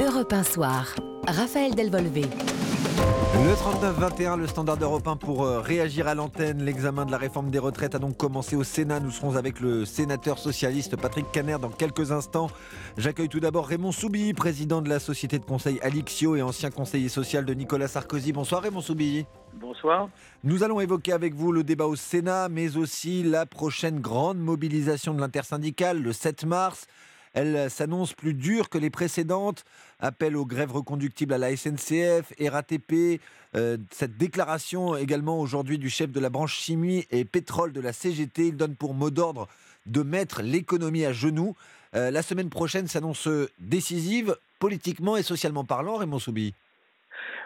Europe 1 Soir. Raphaël Delvolvé. Le 39-21, le standard européen pour euh, réagir à l'antenne. L'examen de la réforme des retraites a donc commencé au Sénat. Nous serons avec le sénateur socialiste Patrick Caner dans quelques instants. J'accueille tout d'abord Raymond Soubilly, président de la société de conseil Alixio et ancien conseiller social de Nicolas Sarkozy. Bonsoir Raymond Soubilly. Bonsoir. Nous allons évoquer avec vous le débat au Sénat, mais aussi la prochaine grande mobilisation de l'intersyndicale le 7 mars. Elle s'annonce plus dure que les précédentes. Appel aux grèves reconductibles à la SNCF, RATP. Euh, cette déclaration également aujourd'hui du chef de la branche chimie et pétrole de la CGT. Il donne pour mot d'ordre de mettre l'économie à genoux. Euh, la semaine prochaine s'annonce décisive, politiquement et socialement parlant, Raymond Soubi.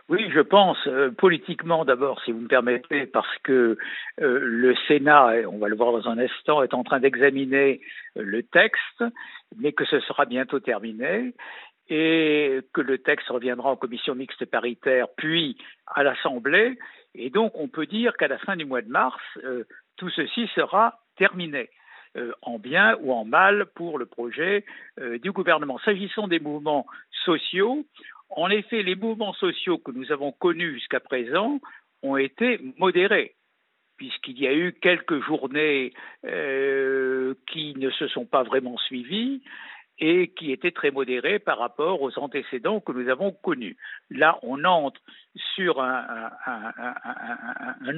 Oui, je pense euh, politiquement d'abord, si vous me permettez, parce que le Sénat, on va le voir dans un instant, est en train d'examiner le texte, mais que ce sera bientôt terminé et que le texte reviendra en commission mixte paritaire, puis à l'Assemblée. Et donc, on peut dire qu'à la fin du mois de mars, tout ceci sera terminé. en bien ou en mal pour le projet du gouvernement. S'agissant des mouvements sociaux, en effet, les mouvements sociaux que nous avons connus jusqu'à présent ont été modérés, puisqu'il y a eu quelques journées euh, qui ne se sont pas vraiment suivies et qui étaient très modérées par rapport aux antécédents que nous avons connus. Là, on entre sur un,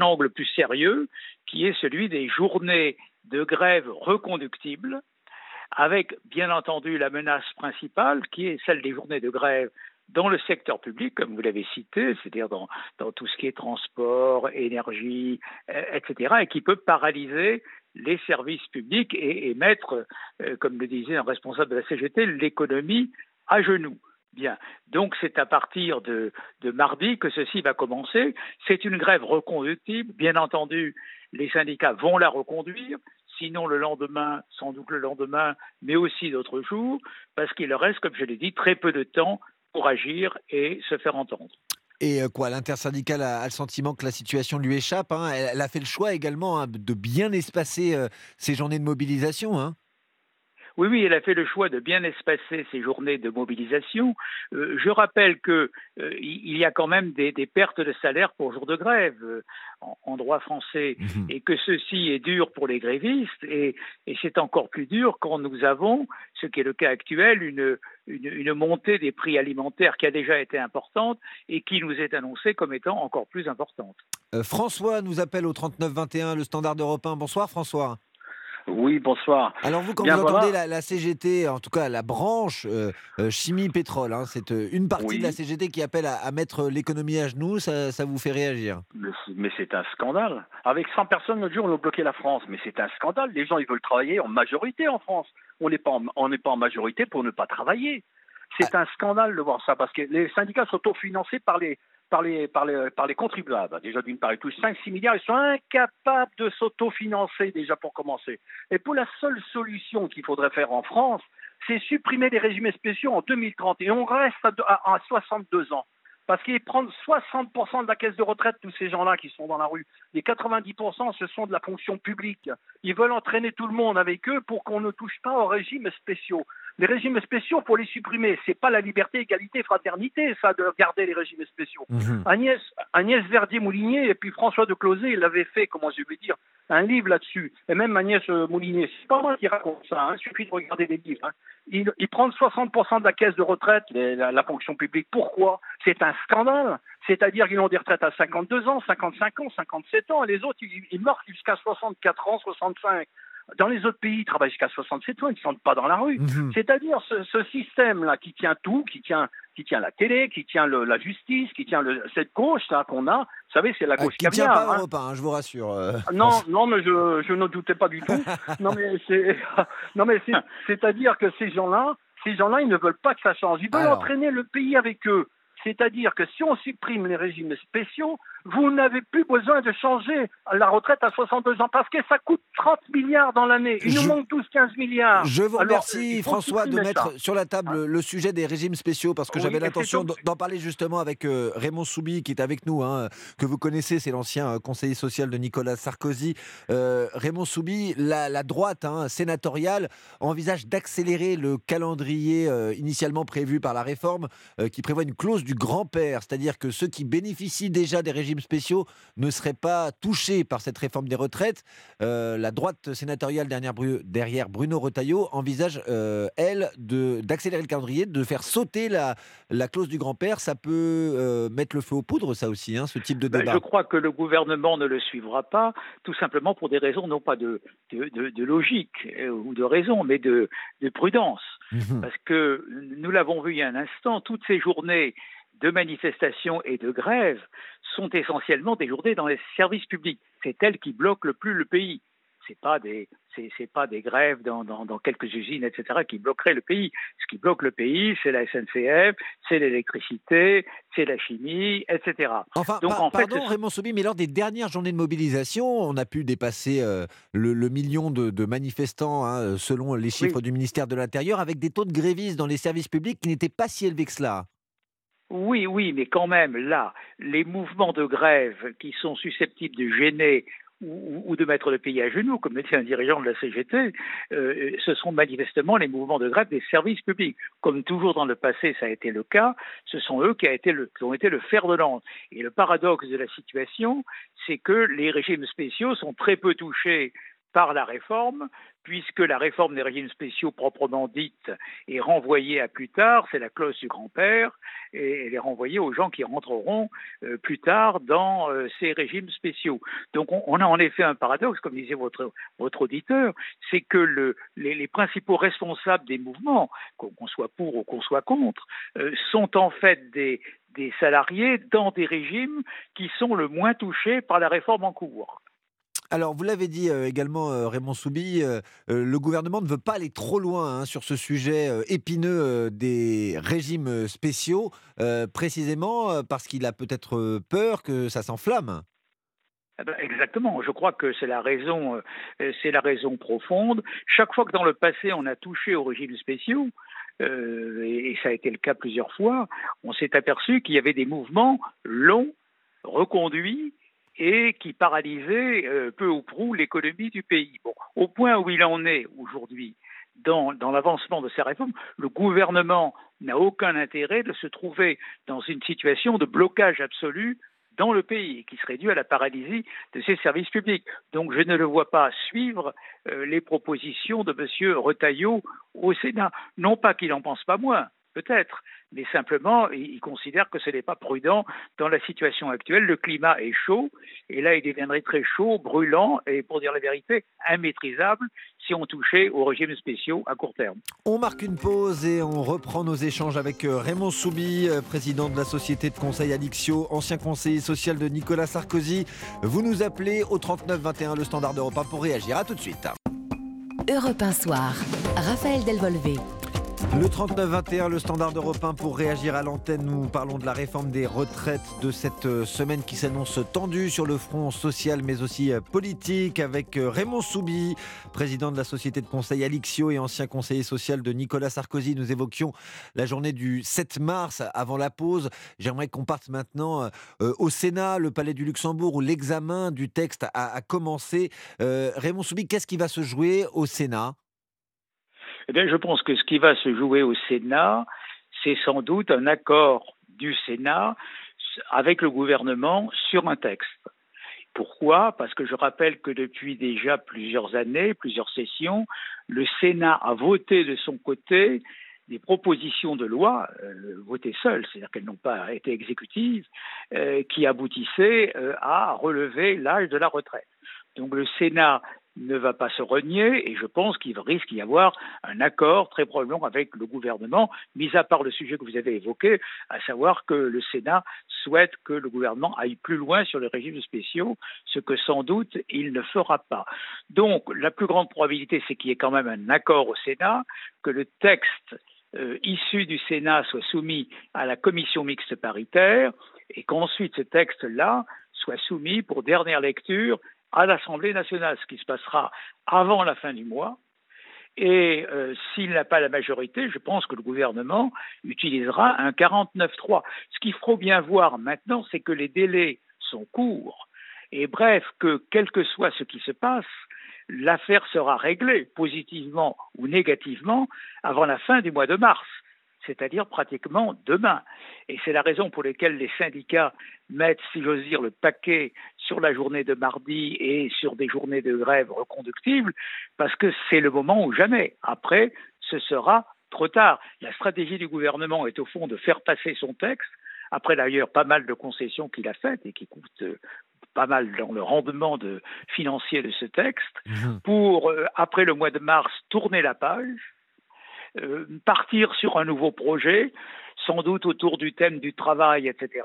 angle plus sérieux, qui est celui des journées de grève reconductibles, avec bien entendu la menace principale qui est celle des journées de grève dans le secteur public, comme vous l'avez cité, c'est-à-dire dans, dans, tout ce qui est transport, énergie, euh, etc., et qui peut paralyser les services publics et, mettre, euh, comme le disait un responsable de la CGT, l'économie à genoux. Bien. Donc c'est à partir de, de, mardi que ceci va commencer. C'est une grève reconductible. Bien entendu, les syndicats vont la reconduire. Sinon le lendemain, sans doute le lendemain, mais aussi d'autres jours, parce qu'il reste, comme je l'ai dit, très peu de temps pour agir et se faire entendre. Et quoi, l'intersyndicale a, le sentiment que la situation lui échappe. Hein? Elle, a fait le choix également hein, de bien espacer euh, ces journées de mobilisation. Hein? Oui, oui, elle a fait le choix de bien espacer ces journées de mobilisation. Euh, je rappelle qu'il euh, y a quand même des, pertes de salaire pour jour de grève euh, en, droit français mhm. et que ceci est dur pour les grévistes et, c'est encore plus dur quand nous avons, ce qui est le cas actuel, une, une, montée des prix alimentaires qui a déjà été importante et qui nous est annoncée comme étant encore plus importante. François nous appelle au 3921, le standard européen. Bonsoir François. Oui, bonsoir. Alors vous, quand vous entendez la, CGT, en tout cas la branche euh, euh, chimie-pétrole, hein, c'est euh, une partie de la CGT qui appelle à, mettre l'économie à genoux, ça, vous fait réagir? Mais, c'est un scandale. Avec 100 personnes, l'autre jour, on a bloqué la France. Mais c'est un scandale. Les gens, ils veulent travailler en majorité en France. On n'est pas, pas en majorité pour ne pas travailler. C'est ah. un scandale de voir ça, parce que les syndicats sont autofinancés par les, par les, par les, contribuables. Déjà, d'une part, ils touchent 5-6 milliards, ils sont incapables de s'autofinancer déjà pour commencer. Et pour la seule solution qu'il faudrait faire en France, c'est supprimer les régimes spéciaux en 2030. Et on reste à, 62 ans. Parce qu'ils prennent 60% de la caisse de retraite, tous ces gens-là qui sont dans la rue. Les 90%, ce sont de la fonction publique. Ils veulent entraîner tout le monde avec eux pour qu'on ne touche pas aux régimes spéciaux. Les régimes spéciaux, pour les supprimer, c'est pas la liberté, égalité, fraternité, ça, de garder les régimes spéciaux. Mhm. Agnès, Agnès Verdier-Moulinier et puis François de Closet, il avait fait, comment je vais dire, un livre là-dessus. Et même Agnès euh, Moulinier, c'est pas moi qui raconte ça, hein. il suffit de regarder les livres. Hein. Ils, prennent 60% de la caisse de retraite, la, fonction publique. Pourquoi? C'est un scandale. C'est-à-dire qu'ils ont des retraites à 52 ans, 55 ans, 57 ans, et les autres, ils, ils meurent jusqu'à 64 ans, 65. Dans les autres pays, ils travaillent jusqu'à 67 ans, ils ne sont pas dans la rue. Mhm. C'est-à-dire ce, système-là qui tient tout, qui tient, qui tient la télé, qui tient la justice, qui tient le, cette gauche-là qu'on a, vous savez, c'est la ah, gauche qui tient pas hein. hein, je vous rassure. Euh. Non, non, mais je, je ne doutais pas du tout. non, mais c'est, non, mais c'est, à dire que ces gens-là, ces gens-là, ils ne veulent pas que ça change. Ils veulent entraîner le pays avec eux. C'est-à-dire que si on supprime les régimes spéciaux, vous n'avez plus besoin de changer la retraite à 62 ans parce que ça coûte 30 milliards dans l'année. Il nous manque 12-15 milliards. Je vous remercie, François, de mettre sur la table le sujet des régimes spéciaux parce que j'avais l'intention d'en parler justement avec euh, Raymond Soubi qui est avec nous, hein, que vous connaissez, c'est l'ancien euh, conseiller social de Nicolas Sarkozy. Euh, Raymond Soubi, la, droite hein, sénatoriale envisage d'accélérer le calendrier initialement prévu par la réforme qui prévoit une clause du grand-père, c'est-à-dire que ceux qui bénéficient déjà des régimes spéciaux ne seraient pas touchés par cette réforme des retraites. Euh, la droite sénatoriale derrière, derrière Bruno Retailleau envisage, euh, elle, d'accélérer le calendrier, de faire sauter la, la clause du grand-père. Ça peut euh, mettre le feu aux poudres, ça aussi, hein, ce type de ben, débat. je crois que le gouvernement ne le suivra pas, tout simplement pour des raisons non pas de, de, logique ou de raison, mais de, prudence. Mmh Parce que nous l'avons vu il y a un instant, toutes ces journées de manifestations et de grèves sont essentiellement des journées dans les services publics. C'est elles qui bloquent le plus le pays. Ce pas des c'est pas des grèves dans, dans, quelques usines, etc., qui bloqueraient le pays. Ce qui bloque le pays, c'est la SNCF, c'est l'électricité, c'est la chimie, etc. Enfin, Donc, en pardon, Raymond Soubi, mais lors des dernières journées de mobilisation, on a pu dépasser euh, le, million de, manifestants, hein, selon les chiffres du ministère de l'Intérieur, avec des taux de grévistes dans les services publics qui n'étaient pas si élevés que cela. Oui, oui, mais quand même, là, les mouvements de grève qui sont susceptibles de gêner ou, de mettre le pays à genoux, comme le dit un dirigeant de la CGT, euh, ce sont manifestement les mouvements de grève des services publics. Comme toujours dans le passé, ça a été le cas, ce sont eux qui ont été le fer de lance. Et le paradoxe de la situation, c'est que les régimes spéciaux sont très peu touchés par la réforme, puisque la réforme des régimes spéciaux proprement dite est renvoyée à plus tard, c'est la clause du grand-père, et elle est renvoyée aux gens qui rentreront euh, plus tard dans euh, ces régimes spéciaux. Donc on, a en effet un paradoxe, comme disait votre, auditeur, c'est que le, les, principaux responsables des mouvements, qu'on soit pour ou qu'on soit contre, euh, sont en fait des salariés dans des régimes qui sont le moins touchés par la réforme en cours. Alors, vous l'avez dit euh, également, euh, Raymond Soubi, euh, le gouvernement ne veut pas aller trop loin hein, sur ce sujet épineux des régimes spéciaux, précisément parce qu'il a peut-être peur que ça s'enflamme. Eh ben, exactement. Je crois que c'est la raison, c'est la raison profonde. Chaque fois que dans le passé on a touché aux régimes spéciaux, et ça a été le cas plusieurs fois, on s'est aperçu qu'il y avait des mouvements longs, reconduits, et qui paralysait euh, peu ou prou l'économie du pays. Au point où il en est aujourd'hui dans, l'avancement de ces réformes, le gouvernement n'a aucun intérêt de se trouver dans une situation de blocage absolu dans le pays, qui serait due à la paralysie de ses services publics. Donc je ne le vois pas suivre euh, les propositions de M. Retailleau au Sénat. Non pas qu'il n'en pense pas moins, peut-être, mais simplement, il considère que ce n'est pas prudent dans la situation actuelle. Le climat est chaud, et là, il deviendrait très chaud, brûlant, et pour dire la vérité, immaîtrisable si on touchait aux régimes spéciaux à court terme. On marque une pause et on reprend nos échanges avec euh, Raymond Soubi, euh, président de la société de conseil Alixio, ancien conseiller social de Nicolas Sarkozy. Vous nous appelez au 39 21 le standard d'Europe pour réagir. À tout de suite. Europe 1 soir, Raphaël Delvolvé. Le 39-21, le standard européen pour réagir à l'antenne. Nous parlons de la réforme des retraites de cette euh, semaine qui s'annonce tendue sur le front social mais aussi euh, politique avec euh, Raymond Soubi, président de la société de conseil Alixio et ancien conseiller social de Nicolas Sarkozy. Nous évoquions la journée du 7 mars avant la pause. J'aimerais qu'on parte maintenant au Sénat, le palais du Luxembourg où l'examen du texte a, commencé. Raymond Soubi, qu'est-ce qui va se jouer au Sénat? Eh bien, je pense que ce qui va se jouer au Sénat, c'est sans doute un accord du Sénat avec le gouvernement sur un texte. Pourquoi? Parce que je rappelle que depuis déjà plusieurs années, plusieurs sessions, le Sénat a voté de son côté des propositions de loi, euh, votées seules, c'est-à-dire qu'elles n'ont pas été exécutives, euh, qui aboutissaient euh, à relever l'âge de la retraite. Donc le Sénat ne va pas se renier et je pense qu'il risque d'y avoir un accord très probablement avec le gouvernement, mis à part le sujet que vous avez évoqué, à savoir que le Sénat souhaite que le gouvernement aille plus loin sur les régimes spéciaux, ce que sans doute il ne fera pas. Donc la plus grande probabilité, c'est qu'il y ait quand même un accord au Sénat, que le texte euh, issu du Sénat soit soumis à la commission mixte paritaire et qu'ensuite ce texte-là soit soumis pour dernière lecture à l'Assemblée nationale, ce qui se passera avant la fin du mois. Et euh, s'il n'a pas la majorité, je pense que le gouvernement utilisera un 49-3. Ce qu'il faut bien voir maintenant, c'est que les délais sont courts. Et bref, que quel que soit ce qui se passe, l'affaire sera réglée, positivement ou négativement, avant la fin du mois de mars, c'est-à-dire pratiquement demain. Et c'est la raison pour laquelle les syndicats mettent, si j'ose dire, le paquet sur la journée de mardi et sur des journées de grève reconductibles, parce que c'est le moment ou jamais. Après, ce sera trop tard. La stratégie du gouvernement est au fond de faire passer son texte, après d'ailleurs pas mal de concessions qu'il a faites et qui coûtent pas mal dans le rendement de, financier de ce texte, mhm. pour, euh, après le mois de mars, tourner la page, euh, partir sur un nouveau projet, sans doute autour du thème du travail, etc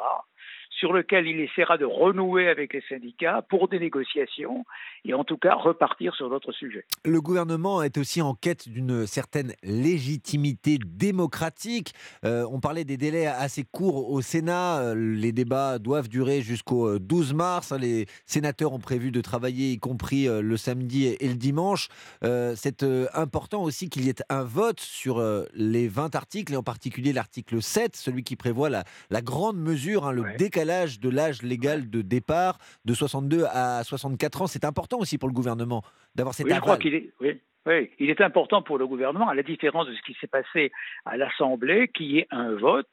sur lequel il essaiera de renouer avec les syndicats pour des négociations et en tout cas repartir sur d'autres sujets. Le gouvernement est aussi en quête d'une certaine légitimité démocratique. Euh, on parlait des délais assez courts au Sénat. Euh, les débats doivent durer jusqu'au 12 euh, mars. Les sénateurs ont prévu de travailler, y compris le samedi et le dimanche. C'est important aussi qu'il y ait un vote sur les 20 articles, et en particulier l'article 7, celui qui prévoit la, la grande mesure, hein, le décalage l'âge de l'âge légal de départ de 62 à 64 ans. C'est important aussi pour le gouvernement d'avoir cette oui, Je crois qu'il est, oui, oui, il est important pour le gouvernement, à la différence de ce qui s'est passé à l'Assemblée, qui est un vote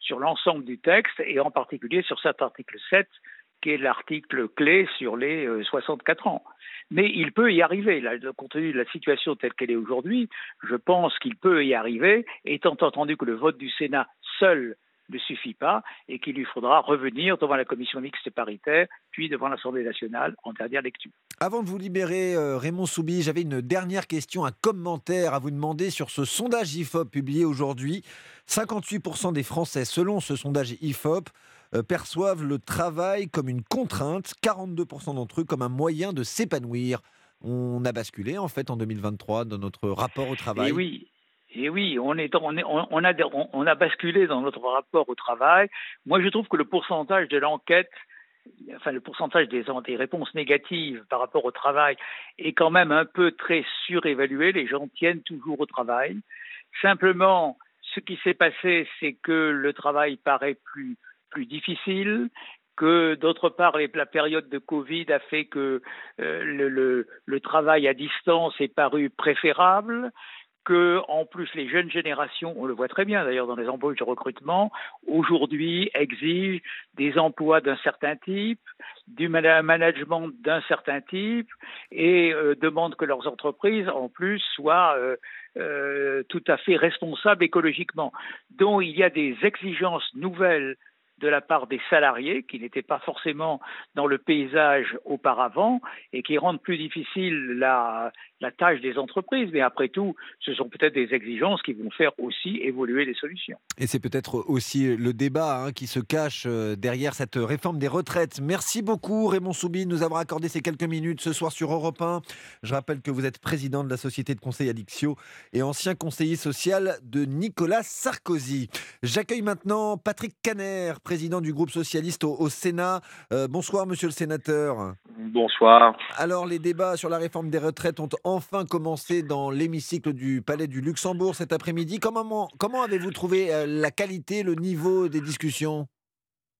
sur l'ensemble du texte et en particulier sur cet article 7 qui est l'article clé sur les 64 euh, ans. Mais il peut y arriver, là, compte tenu de la situation telle qu'elle est aujourd'hui, je pense qu'il peut y arriver, étant entendu que le vote du Sénat seul ne suffit pas et qu'il lui faudra revenir devant la commission mixte paritaire, puis devant l'Assemblée nationale en dernière lecture. Avant de vous libérer, euh, Raymond Soubi, j'avais une dernière question, un commentaire à vous demander sur ce sondage IFOP publié aujourd'hui. 58% des Français, selon ce sondage IFOP, euh, perçoivent le travail comme une contrainte, 42% d'entre eux comme un moyen de s'épanouir. On a basculé en fait en 2023 dans notre rapport au travail. Et oui, et oui, on, est, on, est, on, a, on, a basculé dans notre rapport au travail. Moi, je trouve que le pourcentage de l'enquête, enfin le pourcentage des, des, réponses négatives par rapport au travail est quand même un peu très surévalué. Les gens tiennent toujours au travail. Simplement, ce qui s'est passé, c'est que le travail paraît plus, plus difficile, que d'autre part la période de Covid a fait que euh, le, le, le, travail à distance est paru préférable, en plus, les jeunes générations, on le voit très bien d'ailleurs dans les embauches de recrutement, aujourd'hui exigent des emplois d'un certain type, du management d'un certain type, et euh, demandent que leurs entreprises, en plus, soient euh, euh, tout à fait responsables écologiquement. Donc, il y a des exigences nouvelles de la part des salariés qui n'étaient pas forcément dans le paysage auparavant et qui rendent plus difficile la, la tâche des entreprises. Mais après tout, ce sont peut-être des exigences qui vont faire aussi évoluer les solutions. Et c'est peut-être aussi le débat hein, qui se cache euh, derrière cette réforme des retraites. Merci beaucoup Raymond Soubi de nous avoir accordé ces quelques minutes ce soir sur Europe 1. Je rappelle que vous êtes président de la société de conseil Adixio et ancien conseiller social de Nicolas Sarkozy. J'accueille maintenant Patrick Caner, président du groupe socialiste au, Sénat. Euh, bonsoir monsieur le sénateur. Bonsoir. Alors les débats sur la réforme des retraites ont enfin commencé dans l'hémicycle du Palais du Luxembourg cet après-midi. Comment, comment avez-vous trouvé euh, la qualité, le niveau des discussions?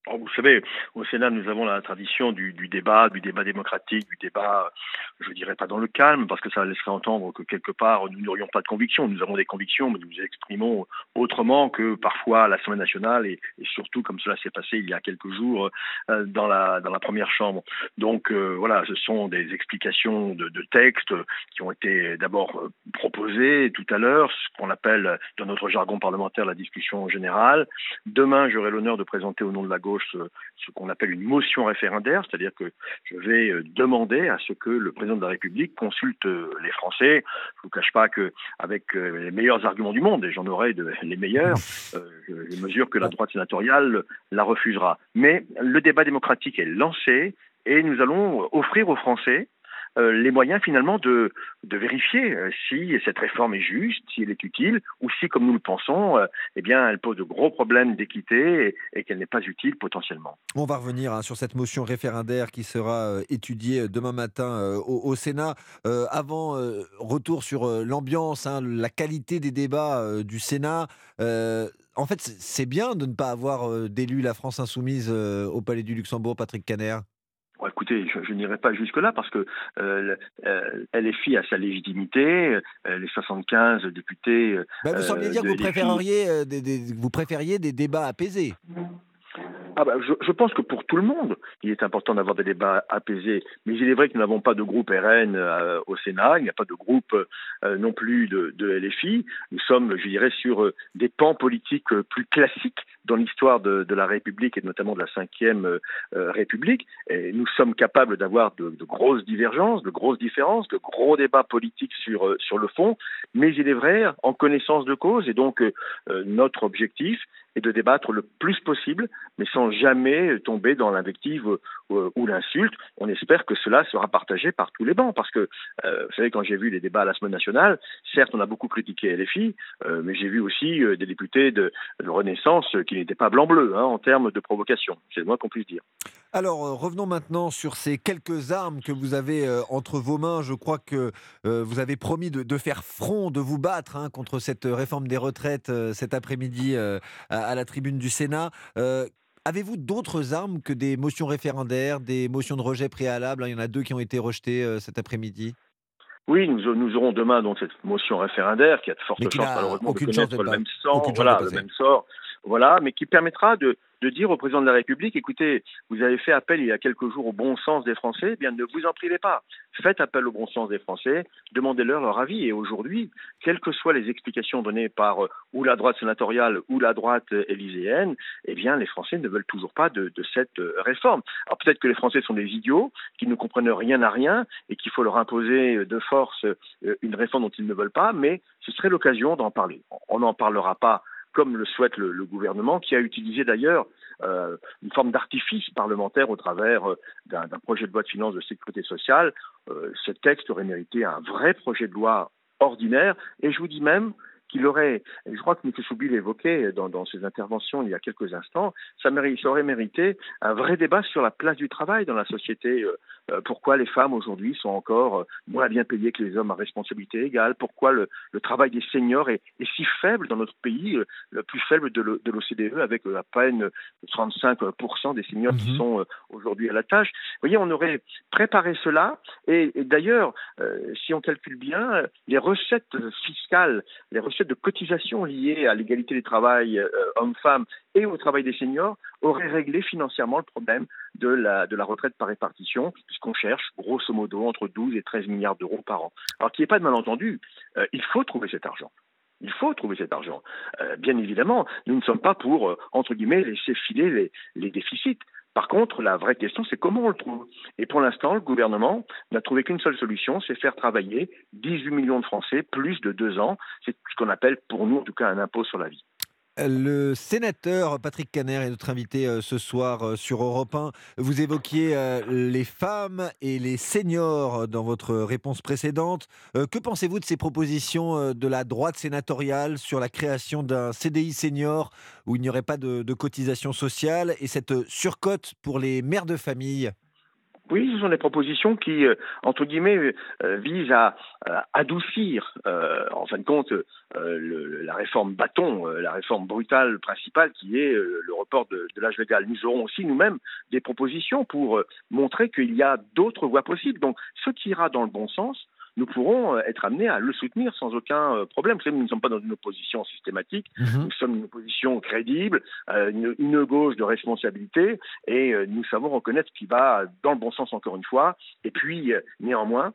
Vous savez, au Sénat, nous avons la tradition du, débat, du débat démocratique, du débat, je dirais pas dans le calme, parce que ça laisserait entendre que quelque part, nous n'aurions pas de convictions. Nous avons des convictions, mais nous nous exprimons autrement que parfois à l'Assemblée nationale et, surtout comme cela s'est passé il y a quelques jours euh, dans, la, dans la première chambre. Donc euh, voilà, ce sont des explications de, de textes qui ont été d'abord euh, proposées tout à l'heure, ce qu'on appelle dans notre jargon parlementaire la discussion générale. Demain, j'aurai l'honneur de présenter au nom de la gauche ce, qu'on appelle une motion référendaire, c'est-à-dire que je vais euh, demander à ce que le président de la République consulte euh, les Français. Je ne vous cache pas qu'avec euh, les meilleurs arguments du monde, et j'en aurai les meilleurs, je mesure que la droite sénatoriale la refusera. Mais le débat démocratique est lancé et nous allons offrir aux Français les moyens finalement de, vérifier si cette réforme est juste, si elle est utile, ou si, comme nous le pensons, eh bien, elle pose de gros problèmes d'équité et, qu'elle n'est pas utile potentiellement. On va revenir hein, sur cette motion référendaire qui sera étudiée demain matin au, Sénat. avant, retour sur l'ambiance, hein, la qualité des débats du Sénat en fait, c'est bien de ne pas avoir d'élu la France insoumise au Palais du Luxembourg, Patrick Caner. Écoutez, je, n'irai pas jusque-là parce que euh, LFI a sa légitimité, les 75 députés. Bah, vous semblez dire que vous des, vous préfériez des débats apaisés. Ah bah, je, pense que pour tout le monde, il est important d'avoir des débats apaisés. Mais il est vrai que nous n'avons pas de groupe RN euh, au Sénat, il n'y a pas de groupe euh, non plus de, de, LFI. Nous sommes, je dirais, sur euh, des pans politiques plus classiques dans l'histoire de, la République et notamment de la Ve République. Et nous sommes capables d'avoir de, de, grosses divergences, de grosses différences, de gros débats politiques sur, sur le fond. Mais il est vrai, en connaissance de cause, et donc notre objectif, et de débattre le plus possible, mais sans jamais tomber dans l'invective ou, l'insulte. On espère que cela sera partagé par tous les bancs, parce que, euh, vous savez, quand j'ai vu les débats à la semaine nationale, certes, on a beaucoup critiqué LFI, euh, mais j'ai vu aussi euh, des députés de, Renaissance qui n'étaient pas blanc-bleu hein, en termes de provocation. C'est le moins qu'on puisse dire. Alors, revenons maintenant sur ces quelques armes que vous avez entre vos mains. Je crois que vous avez promis de, faire front, de vous battre hein, contre cette réforme des retraites cet après-midi à, la tribune du Sénat. Avez-vous d'autres armes que des motions référendaires, des motions de rejet préalable Il y en a deux qui ont été rejetées cet après-midi. Oui, nous, aurons demain donc cette motion référendaire qui a de fortes chances malheureusement de connaître le même voilà, le même sort, voilà, mais qui permettra de, dire au président de la République, écoutez, vous avez fait appel il y a quelques jours au bon sens des Français, eh bien ne vous en privez pas. Faites appel au bon sens des Français, demandez-leur leur avis. Et aujourd'hui, quelles que soient les explications données par euh, ou la droite sénatoriale ou la droite élyséenne, eh bien les Français ne veulent toujours pas de, cette euh, réforme. Alors peut-être que les Français sont des idiots, qui ne comprennent rien à rien et qu'il faut leur imposer de force euh, une réforme dont ils ne veulent pas, mais ce serait l'occasion d'en parler. On n'en parlera pas comme le souhaite le, gouvernement, qui a utilisé d'ailleurs euh, une forme d'artifice parlementaire au travers euh, d'un projet de loi de finances de sécurité sociale. Euh, ce texte aurait mérité un vrai projet de loi ordinaire, et je vous dis même qu'il aurait, je crois que M. Soubi l'évoquait dans, dans, ses interventions il y a quelques instants, ça, mérite, ça, aurait mérité un vrai débat sur la place du travail dans la société. Euh, euh, pourquoi les femmes aujourd'hui sont encore euh, moins bien payées que les hommes à responsabilité égale Pourquoi le, le travail des seniors est, est, si faible dans notre pays, le plus faible de l'OCDE, avec à peine 35% des seniors qui mhm. sont aujourd'hui à la tâche Vous voyez, on aurait préparé cela, et, et d'ailleurs, si on calcule bien, les recettes fiscales, les recettes de cotisation liées à l'égalité des travail euh, hommes-femmes et au travail des seniors aurait réglé financièrement le problème de la, de la retraite par répartition, puisqu'on cherche grosso modo entre 12 et 13 milliards d'euros par an. Alors qu'il n'y ait pas de malentendu, euh, il faut trouver cet argent. Il faut trouver cet argent. Euh, bien évidemment, nous ne sommes pas pour, entre guillemets, laisser filer les déficits. Par contre, la vraie question, c'est comment on le trouve. Et pour l'instant, le gouvernement n'a trouvé qu'une seule solution, c'est faire travailler 18 millions de Français plus de deux ans. C'est ce qu'on appelle, pour nous en tout cas, un impôt sur la vie. Le sénateur Patrick Caner est notre invité euh, ce soir euh, sur Europe 1. Vous évoquiez euh, les femmes et les seniors dans votre réponse précédente. Que pensez-vous de ces propositions de la droite sénatoriale sur la création d'un CDI senior où il n'y aurait pas de, de cotisation sociale et cette surcote pour les mères de famille? Oui, ce sont des propositions qui, euh, entre guillemets, euh, visent à, adoucir, euh, en fin de compte, la réforme bâton, la réforme brutale principale qui est le report de, de l'âge légal. Nous aurons aussi nous-mêmes des propositions pour montrer qu'il y a d'autres voies possibles. Donc, ce qui ira dans le bon sens, nous pourrons euh, être amenés à le soutenir sans aucun euh, problème. Vous savez, nous ne sommes pas dans une opposition systématique, mhm. nous sommes une opposition crédible, euh, une, gauche de responsabilité, et nous savons reconnaître ce qui va dans le bon sens encore une fois. Et puis, néanmoins,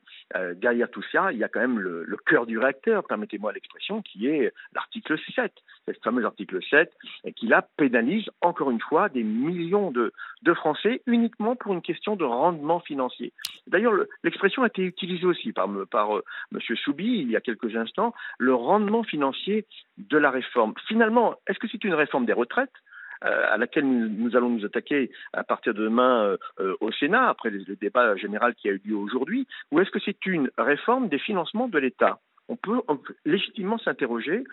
derrière tout ça, il y a quand même le, le cœur du réacteur, permettez-moi l'expression, qui est l'article 7, ce fameux article 7, et qui là pénalise encore une fois des millions de, Français uniquement pour une question de rendement financier. D'ailleurs, l'expression a été utilisée aussi par, par euh, M. Soubi il y a quelques instants, le rendement financier de la réforme. Finalement, est-ce que c'est une réforme des retraites à laquelle nous, allons nous attaquer à partir de demain au Sénat, après le, débat général qui a eu lieu aujourd'hui, ou est-ce que c'est une réforme des financements de l'État? On peut, légitimement s'interroger.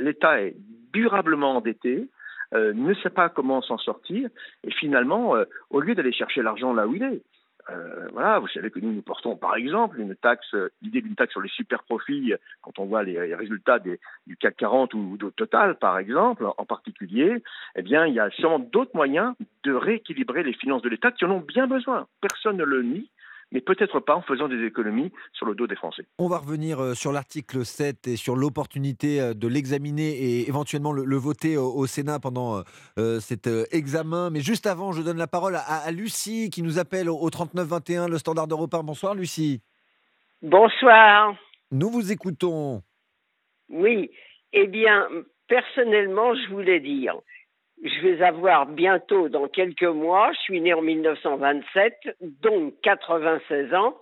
L'État est durablement endetté, ne sait pas comment s'en sortir, et finalement, au lieu d'aller chercher l'argent là où il est, euh, voilà, vous savez que nous nous portons par exemple une taxe, l'idée d'une taxe sur les super profits quand on voit les, résultats du CAC 40 ou de Total par exemple en particulier, eh bien il y a sûrement d'autres moyens de rééquilibrer les finances de l'État qui en ont bien besoin. Personne ne le nie mais peut-être pas en faisant des économies sur le dos des Français. On va revenir euh, sur l'article 7 et sur l'opportunité euh, de l'examiner et éventuellement le, voter au, Sénat pendant euh, cet examen. Mais juste avant, je donne la parole à, Lucie qui nous appelle au, 3921, le standard d'Europe Bonsoir Lucie. Bonsoir. Nous vous écoutons. Oui, eh bien, personnellement, je voulais dire, je vais avoir bientôt, dans quelques mois, je suis né en 1927, donc 96 ans.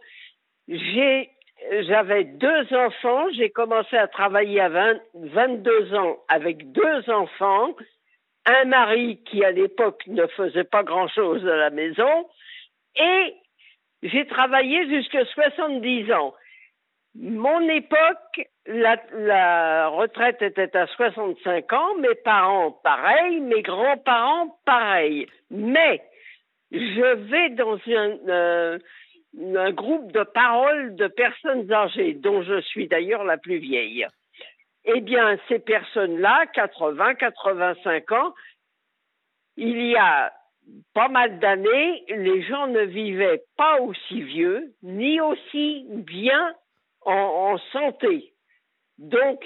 J'avais deux enfants, j'ai commencé à travailler à 22 ans avec deux enfants, un mari qui à l'époque ne faisait pas grand-chose à la maison, et j'ai travaillé jusqu'à 70 ans. Mon époque, la, retraite était à 65 ans, mes parents pareil, mes grands-parents pareil. Mais je vais dans un, euh, un groupe de paroles de personnes âgées, dont je suis d'ailleurs la plus vieille. Eh bien, ces personnes-là, 80, 85 ans, il y a pas mal d'années, les gens ne vivaient pas aussi vieux, ni aussi bien en, santé. Donc,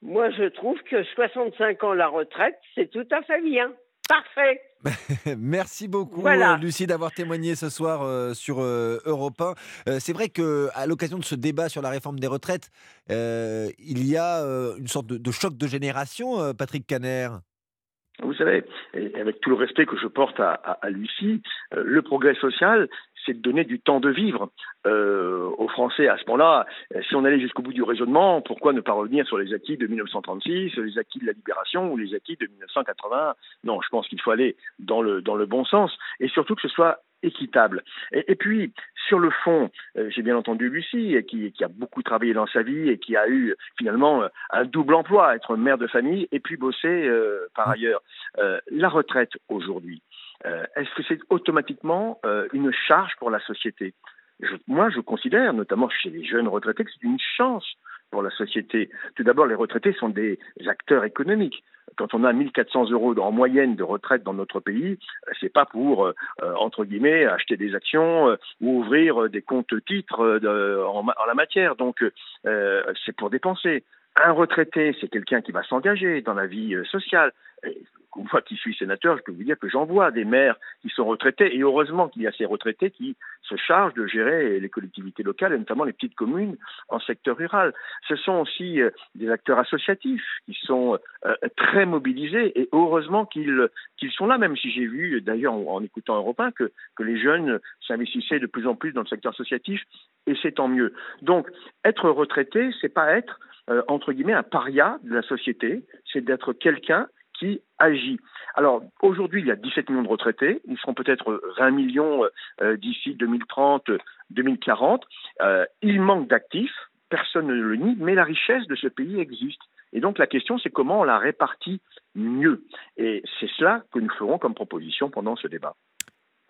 moi, je trouve que 65 ans la retraite, c'est tout à fait bien. Parfait. Merci beaucoup, euh, Lucie, d'avoir témoigné ce soir euh, sur euh, Europe 1. c'est vrai qu'à l'occasion de ce débat sur la réforme des retraites, il y a une sorte de, choc de génération, Patrick Caner. Vous savez, avec tout le respect que je porte à Lucie, le progrès social, c'est de donner du temps de vivre euh, aux Français à ce moment-là. Si on allait jusqu'au bout du raisonnement, pourquoi ne pas revenir sur les acquis de 1936, les acquis de la libération ou les acquis de 1980 Non, je pense qu'il faut aller dans le, dans le bon sens et surtout que ce soit équitable. Et, puis, sur le fond, euh, j'ai bien entendu Lucie, qui, qui, a beaucoup travaillé dans sa vie et qui a eu finalement un double emploi, être mère de famille et puis bosser euh, par mmh. ailleurs. la retraite aujourd'hui, euh, est-ce que c'est automatiquement euh, une charge pour la société? Moi, je considère, notamment chez les jeunes retraités, que c'est une chance pour la société. Tout d'abord, les retraités sont des acteurs économiques. Quand on a 1400 euros en moyenne de retraite dans notre pays, euh, c'est pas pour, entre guillemets, acheter des actions ou ouvrir des comptes titres en, la matière. Donc, c'est pour dépenser. Un retraité, c'est quelqu'un qui va s'engager dans la vie sociale moi qui suis sénateur, je peux vous dire que j'en vois des maires qui sont retraités, et heureusement qu'il y a ces retraités qui se chargent de gérer les collectivités locales, et notamment les petites communes en secteur rural. Ce sont aussi euh, des acteurs associatifs qui sont euh, très mobilisés, et heureusement qu'ils sont là, même si j'ai vu, d'ailleurs en, écoutant Europe que, que les jeunes s'investissaient de plus en plus dans le secteur associatif, et c'est tant mieux. Donc, être retraité, c'est pas être euh, entre guillemets un paria de la société, c'est d'être quelqu'un agit. Alors aujourd'hui, il y a 17 millions de retraités, ils seront peut-être 20 millions euh, d'ici 2030, 2040. Euh, il manque d'actifs, personne ne le nie, mais la richesse de ce pays existe. Et donc la question, c'est comment on la répartit mieux. Et c'est cela que nous ferons comme proposition pendant ce débat.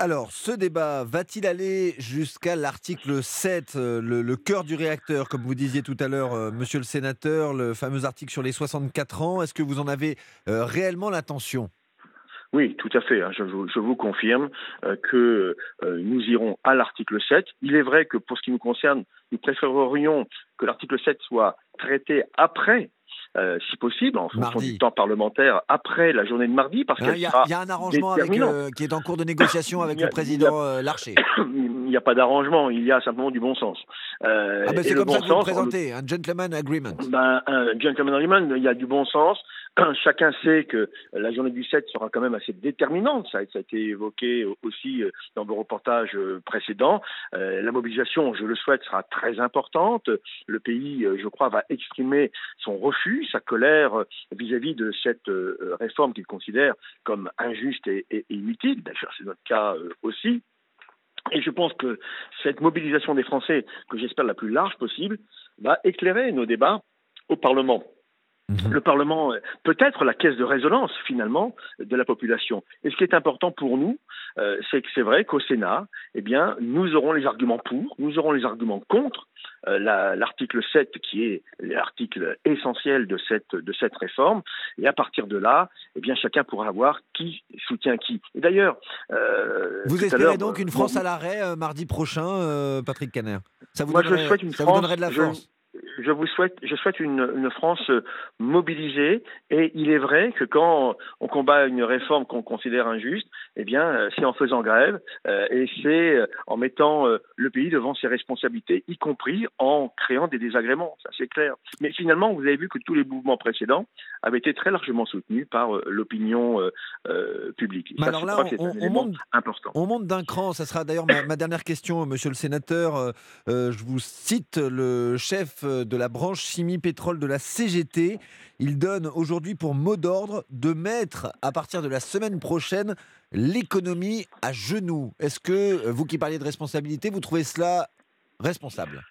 Alors, ce débat va-t-il aller jusqu'à l'article 7, euh, le, cœur du réacteur, comme vous disiez tout à l'heure, euh, monsieur le sénateur, le fameux article sur les 64 ans? Est-ce que vous en avez euh, réellement l'intention? Oui, tout à fait. Hein. Je, vous confirme que nous irons à l'article 7. Il est vrai que pour ce qui nous concerne, nous préférerions que l'article 7 soit traité après euh, si possible, en fonction du temps parlementaire, après la journée de mardi, parce qu'il y, a un arrangement euh, qui est en cours de négociation avec le président euh, Larcher. Il n'y a pas d'arrangement, il y a simplement du bon sens. ah ben c'est comme ça que vous le présentez, un gentleman agreement. Ben, un gentleman agreement, il y a du bon sens. Chacun sait que la journée du 7 sera quand même assez déterminante. Ça, a été évoqué aussi dans vos reportages précédents. La mobilisation, je le souhaite, sera très importante. Le pays, je crois, va exprimer son refus sa colère vis-à-vis de cette réforme qu'il considère comme injuste et inutile. D'ailleurs, c'est notre cas aussi. Et je pense que cette mobilisation des Français, que j'espère la plus large possible, va éclairer nos débats au Parlement. Mhm. Le Parlement peut être la caisse de résonance finalement de la population. Et ce qui est important pour nous, euh, c'est que c'est vrai qu'au Sénat, eh bien, nous aurons les arguments pour, nous aurons les arguments contre euh, l'article 7 qui est l'article essentiel de cette, de cette réforme. Et à partir de là, eh bien, chacun pourra voir qui soutient qui. Et d'ailleurs, euh, vous espérez donc une France à l'arrêt mardi prochain, Patrick Caner Ça vous, donnerait, ça vous donnerait de la force? je vous souhaite, je souhaite une, France mobilisée. Et il est vrai que quand on combat une réforme qu'on considère injuste, eh bien, euh, c'est en faisant grève euh, et c'est euh, en mettant le pays devant ses responsabilités, y compris en créant des désagréments. Ça, c'est clair. Mais finalement, vous avez vu que tous les mouvements précédents avaient été très largement soutenus par l'opinion publique. alors là, on, monte, important. on monte d'un cran. Ça sera d'ailleurs ma, ma, dernière question, monsieur le sénateur. je vous cite le chef de la branche chimie pétrole de la CGT. Il donne aujourd'hui pour mot d'ordre de mettre, à partir de la semaine prochaine, l'économie à genoux. Est-ce que, vous qui parliez de responsabilité, vous trouvez cela responsable?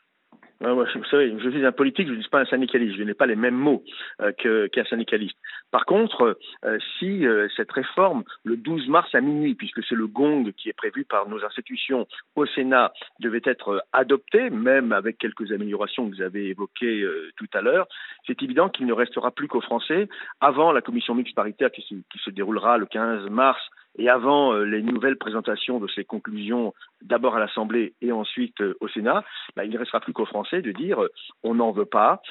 Vous savez, je suis un politique, je ne suis pas un syndicaliste, je n'ai pas les mêmes mots euh, qu'un syndicaliste. Par contre, euh, si euh, cette réforme, le 12 mars à minuit, puisque c'est le gong qui est prévu par nos institutions au Sénat, devait être adoptée, même avec quelques améliorations que vous avez évoquées tout à l'heure, c'est évident qu'il ne restera plus qu'aux Français, avant la commission mixte paritaire qui se déroulera le 15 mars et avant euh, les nouvelles présentations de ces conclusions, d'abord à l'Assemblée et ensuite euh, au Sénat, bah, il ne restera plus qu'aux Français de dire euh, on n'en veut pas.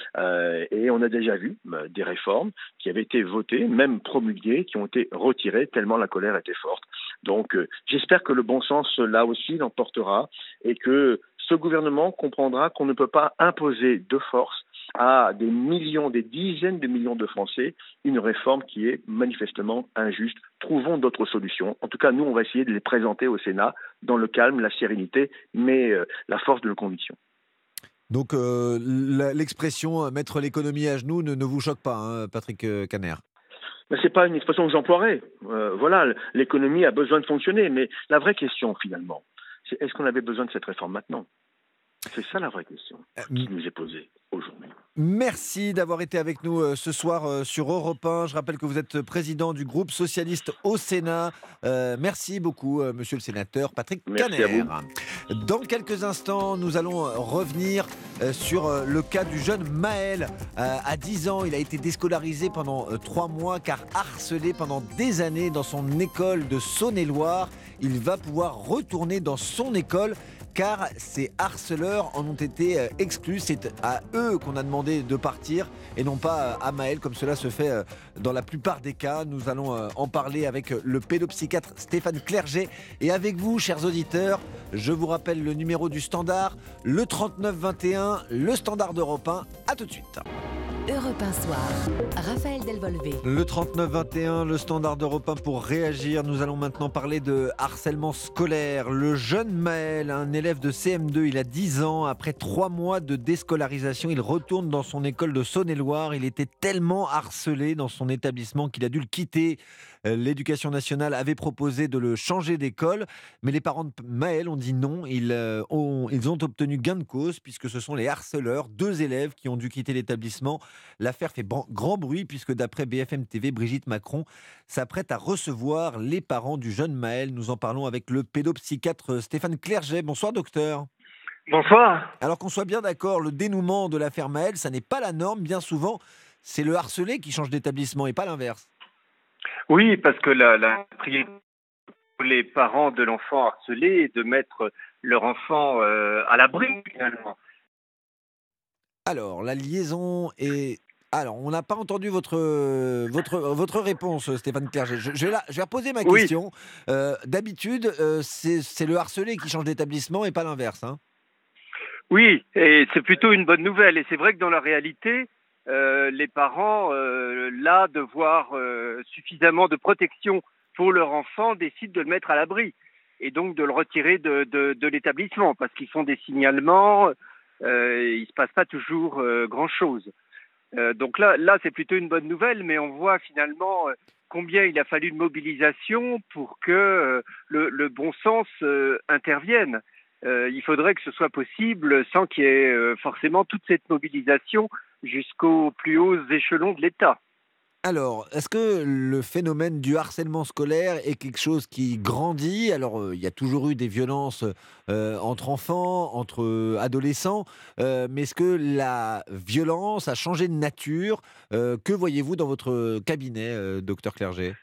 et on a déjà vu des réformes qui avaient été votées, même promulguées, qui ont été retirées tellement la colère était forte. Donc j'espère que le bon sens là aussi l'emportera et que ce gouvernement comprendra qu'on ne peut pas imposer de force à des millions, des dizaines de millions de Français une réforme qui est manifestement injuste. Trouvons d'autres solutions. En tout cas, nous, on va essayer de les présenter au Sénat dans le calme, la sérénité, mais euh, la force de nos convictions. Donc euh, l'expression euh, mettre l'économie à genoux ne, vous choque pas, hein, Patrick Caner ce n'est pas une expression que j'emploierais. voilà, l'économie a besoin de fonctionner. Mais la vraie question, finalement, c'est est-ce qu'on avait besoin de cette réforme maintenant? C'est ça la vraie question qui nous est posée aujourd'hui. Merci d'avoir été avec nous euh, ce soir euh, sur Europe 1. Je rappelle que vous êtes président du groupe socialiste au Sénat. Euh, merci beaucoup, monsieur le sénateur Patrick Caner. Dans quelques instants, nous allons revenir sur le cas du jeune Maël. À 10 ans, il a été déscolarisé pendant 3 mois car harcelé pendant des années dans son école de Saône-et-Loire. Il va pouvoir retourner dans son école car ces harceleurs en ont été euh, exclus. C'est à eux qu'on a demandé de partir et non pas euh, à Maël, comme cela se fait euh, dans la plupart des cas. Nous allons en parler avec le pédopsychiatre Stéphane Clerget et avec vous, chers auditeurs. Je vous rappelle le numéro du standard, le 3921, le standard d'Europe 1. A tout de suite. Europe 1 Soir. Raphaël Delvolvé. Le 39-21, le standard d'Europe 1 pour réagir. Nous allons maintenant parler de harcèlement scolaire. Le jeune Maël, un élève de CM2, il a 10 ans. Après 3 mois de déscolarisation, il retourne dans son école de Saône-et-Loire. Il était tellement harcelé dans son établissement qu'il a dû le quitter. Euh, l'éducation nationale avait proposé de le changer d'école, mais les parents de Maël ont dit non. Ils euh, ont, ils ont obtenu gain de cause puisque ce sont les harceleurs, deux élèves qui ont dû quitter l'établissement. L'affaire fait grand bruit puisque d'après BFM TV, Brigitte Macron s'apprête à recevoir les parents du jeune Maël. Nous en parlons avec le pédopsychiatre Stéphane Clerget. Bonsoir docteur. Bonsoir. Alors qu'on soit bien d'accord, le dénouement de l'affaire Maël, ça n'est pas la norme. Bien souvent, c'est le harcelé qui change d'établissement et pas l'inverse. Oui, parce que la, la priorité pour les parents de l'enfant harcelé est de mettre leur enfant euh, à l'abri finalement. Alors, la liaison est. Alors, on n'a pas entendu votre, votre, votre réponse, Stéphane Clerget. Je, je, vais, je vais reposer ma question. Euh, d'habitude, euh, c'est le harcelé qui change d'établissement et pas l'inverse. Hein? Oui, et c'est plutôt une bonne nouvelle. Et c'est vrai que dans la réalité, euh, les parents, euh, là, de voir euh, suffisamment de protection pour leur enfant, décident de le mettre à l'abri et donc de le retirer de, l'établissement parce qu'ils font des signalements, il ne se passe pas toujours grand-chose. donc là, là c'est plutôt une bonne nouvelle, mais on voit finalement combien il a fallu de mobilisation pour que le, bon sens intervienne. Il faudrait que ce soit possible sans qu'il y ait forcément toute cette mobilisation jusqu'aux plus hauts échelons de l'État. Alors, est-ce que le phénomène du harcèlement scolaire est quelque chose qui grandit? Alors, euh, il y a toujours eu des violences euh, entre enfants, entre adolescents, euh, mais est-ce que la violence a changé de nature? Que voyez-vous dans votre cabinet, docteur Clerget?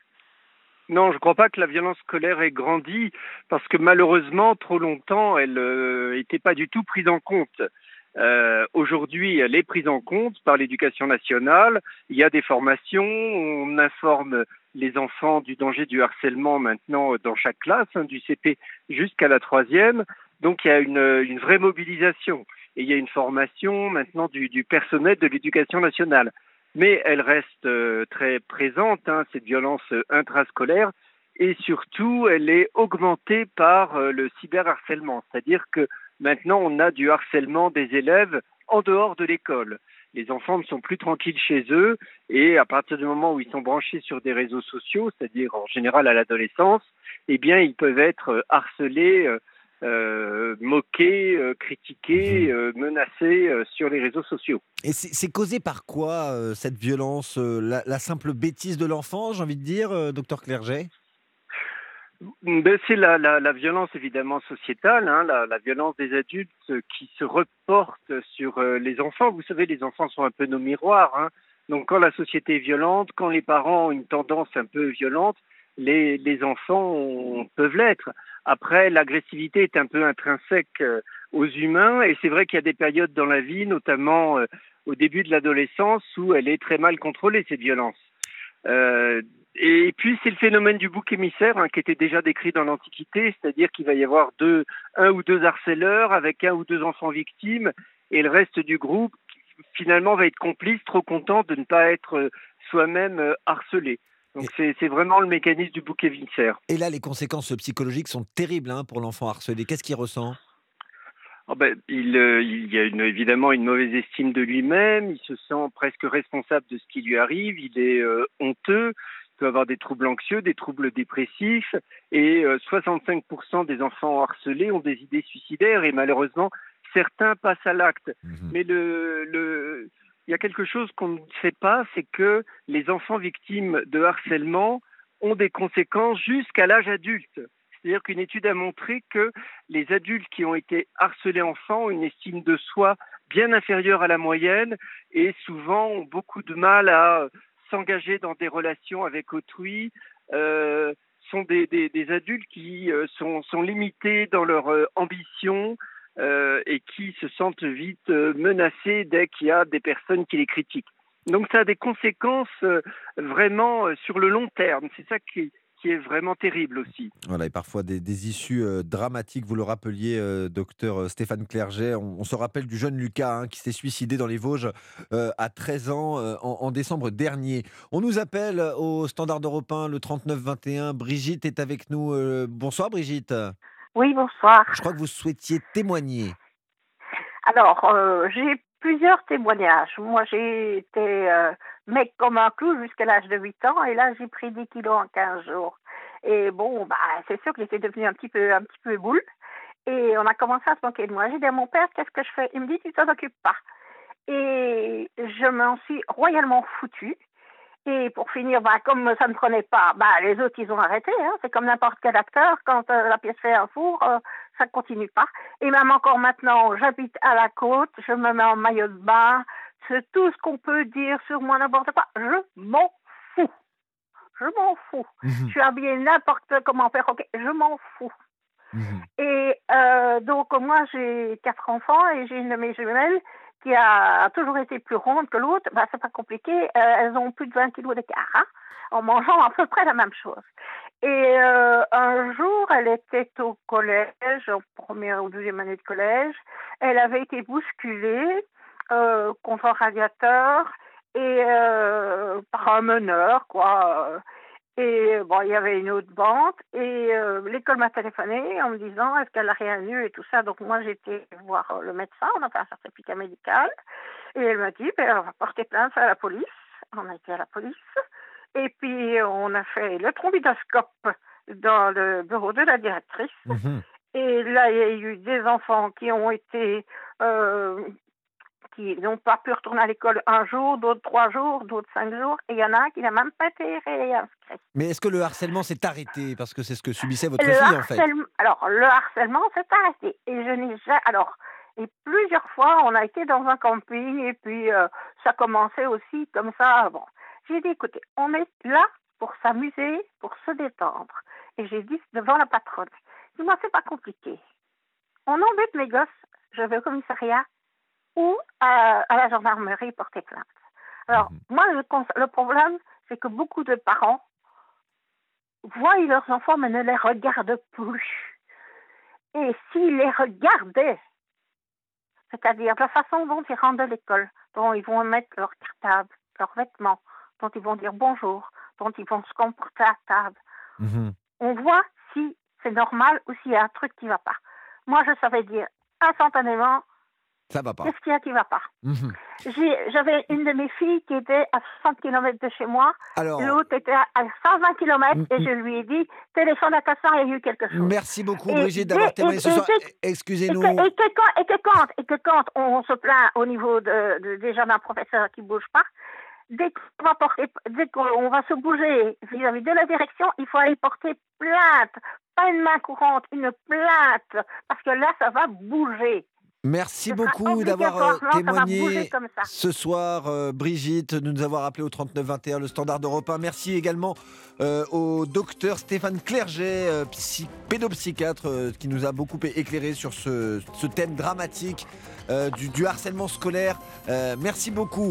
Non, je ne crois pas que la violence scolaire ait grandi parce que malheureusement, trop longtemps, elle n'était pas du tout prise en compte. Euh, Aujourd'hui, elle est prise en compte par l'éducation nationale. Il y a des formations, on informe les enfants du danger du harcèlement maintenant dans chaque classe, hein, du CP jusqu'à la troisième. Donc il y a une, une, vraie mobilisation et il y a une formation maintenant du, du personnel de l'éducation nationale. Mais elle reste euh, très présente, hein, cette violence intrascolaire, et surtout elle est augmentée par euh, le cyberharcèlement, c'est-à-dire que Maintenant, on a du harcèlement des élèves en dehors de l'école. Les enfants ne sont plus tranquilles chez eux. Et à partir du moment où ils sont branchés sur des réseaux sociaux, c'est-à-dire en général à l'adolescence, eh bien, ils peuvent être harcelés, euh, euh moqués, euh, critiqués, mmh. euh, menacés sur les réseaux sociaux. Et c'est causé par quoi cette violence la, la, simple bêtise de l'enfant, j'ai envie de dire, docteur Clerget? Ben, c'est la, la, la, violence évidemment sociétale, hein, la, la, violence des adultes qui se reporte sur euh, les enfants. Vous savez, les enfants sont un peu nos miroirs. Hein. Donc quand la société est violente, quand les parents ont une tendance un peu violente, les, les enfants peuvent l'être. Après, l'agressivité est un peu intrinsèque euh, aux humains et c'est vrai qu'il y a des périodes dans la vie, notamment euh, au début de l'adolescence, où elle est très mal contrôlée, cette violence. Euh, et puis c'est le phénomène du bouc émissaire hein, qui était déjà décrit dans l'Antiquité, c'est-à-dire qu'il va y avoir deux, un ou deux harceleurs avec un ou deux enfants victimes, et le reste du groupe finalement va être complice, trop content de ne pas être soi-même harcelé. Donc c'est vraiment le mécanisme du bouc émissaire. Et là, les conséquences psychologiques sont terribles hein, pour l'enfant harcelé. Qu'est-ce qu'il ressent? Oh ben, il, euh, il, y a une, évidemment une mauvaise estime de lui-même, il se sent presque responsable de ce qui lui arrive, il est honteux, peut avoir des troubles anxieux, des troubles dépressifs, et 65% euh, des enfants harcelés ont des idées suicidaires, et malheureusement, certains passent à l'acte. Mhm. Mais le, le, il y a quelque chose qu'on ne sait pas, c'est que les enfants victimes de harcèlement ont des conséquences jusqu'à l'âge adulte. C'est-à-dire qu'une étude a montré que les adultes qui ont été harcelés enfants ont une estime de soi bien inférieure à la moyenne et souvent ont beaucoup de mal à s'engager dans des relations avec autrui euh, sont des, adultes qui euh, sont, sont, limités dans leur euh, et qui se sentent vite menacés dès qu'il y a des personnes qui les critiquent. Donc ça a des conséquences vraiment sur le long terme. C'est ça qui, est vraiment terrible aussi. Voilà, et parfois des, issues euh, dramatiques, vous le rappeliez, euh, docteur euh, Stéphane Clerget. On, se rappelle du jeune Lucas hein, qui s'est suicidé dans les Vosges à 13 ans en, décembre dernier. On nous appelle au standard européen le 3921. Brigitte est avec nous. bonsoir Brigitte. Oui, bonsoir. Je crois que vous souhaitiez témoigner. Alors, j'ai plusieurs témoignages. Moi, j'ai été euh, mec comme un clou jusqu'à l'âge de 8 ans et là, j'ai pris 10 kilos en 15 jours. Et bon, bah, c'est sûr que j'étais devenue un petit peu, un petit peu boule. Et on a commencé à se manquer de moi. J'ai dit à mon père, qu'est-ce que je fais? Il me dit, tu t'en occupes pas. Et je m'en suis royalement foutue. Et pour finir, bah, comme ça ne prenait pas, bah, les autres, ils ont arrêté. Hein. C'est comme n'importe quel acteur. Quand euh, la pièce fait un four, euh, ça ne continue pas. Et même encore maintenant, j'habite à la côte, je me mets en maillot de bain. C'est tout ce qu'on peut dire sur moi, n'importe quoi. Je m'en fous. Je m'en fous. Mhm. Je suis habillée n'importe comment faire. je m'en fous. Mhm. Et euh, donc, moi, j'ai quatre enfants et j'ai une de mes jumelles qui a toujours été plus ronde que l'autre, ben, c'est pas compliqué. Euh, elles ont plus de 20 kilos d'écart hein, en mangeant à peu près la même chose. Et euh, un jour, elle était au collège, en première ou deuxième année de collège. Elle avait été bousculée euh, contre un radiateur et par un meneur, quoi. Et bon, il y avait une autre bande et euh, l'école m'a téléphoné en me disant est-ce qu'elle a rien eu et tout ça. Donc moi été voir euh, le médecin, on a fait un certificat médical et elle m'a dit ben, on va porter plainte à la police. On a été à la police et puis on a fait le trombidoscope dans le bureau de la directrice. Mhm. Et là, il y a eu des enfants qui ont été, euh, qui n'ont pas pu retourner à l'école un jour, d'autres trois jours, d'autres cinq jours, et il y en a un qui n'a même pas été réinscrit. Mais est-ce que le harcèlement s'est arrêté? Parce que c'est ce que subissait votre Le fille, en fait. Alors, le harcèlement s'est arrêté. Et je n'ai jamais. Alors, et plusieurs fois, on a été dans un camping et puis euh, ça commençait aussi comme ça. Bon, j'ai dit, écoutez, on est là pour s'amuser, pour se détendre. Et j'ai dit devant la patronne, dis-moi, c'est pas compliqué. On embête mes gosses, je vais au commissariat ou à, à la gendarmerie porter plainte. Alors, Mhm. moi, le problème, c'est que beaucoup de parents voient leurs enfants mais ne les regardent plus. Et s'ils les regardaient, c'est-à-dire la façon dont ils rentrent de l'école, dont ils vont mettre leur cartable, leurs vêtements, dont ils vont dire bonjour, dont ils vont se comporter à table, Mhm. on voit si c'est normal ou s'il y a un truc qui ne va pas. Moi, je savais dire instantanément Ça va pas. qu'est-ce qu'il y a qui ne va pas. Mhm. J'avais une de mes filles qui était à 60 km de chez moi, Alors, l'autre était à à 120 km Mm, et mm. je lui ai dit téléphone à ta soeur, il y a eu quelque chose. merci beaucoup, Et Brigitte, d'avoir témoigné et- ce et soir. Et Excusez-nous. et que quand, et que quand, et que quand on se plaint au niveau de, de- déjà d'un professeur qui bouge pas, dès qu'on va porter, dès qu'on va se bouger vis-à-vis de la direction, il faut aller porter plainte, pas une main courante, une plainte, parce que là, ça va bouger. Merci beaucoup d'avoir témoigné ce soir, euh, Brigitte, de nous avoir appelé au 3921, le standard d'Europe 1. Merci également euh, au docteur Stéphane Clerget, euh, psy- pédopsychiatre, qui nous a beaucoup éclairé sur ce, ce thème dramatique du, du harcèlement scolaire. Merci beaucoup.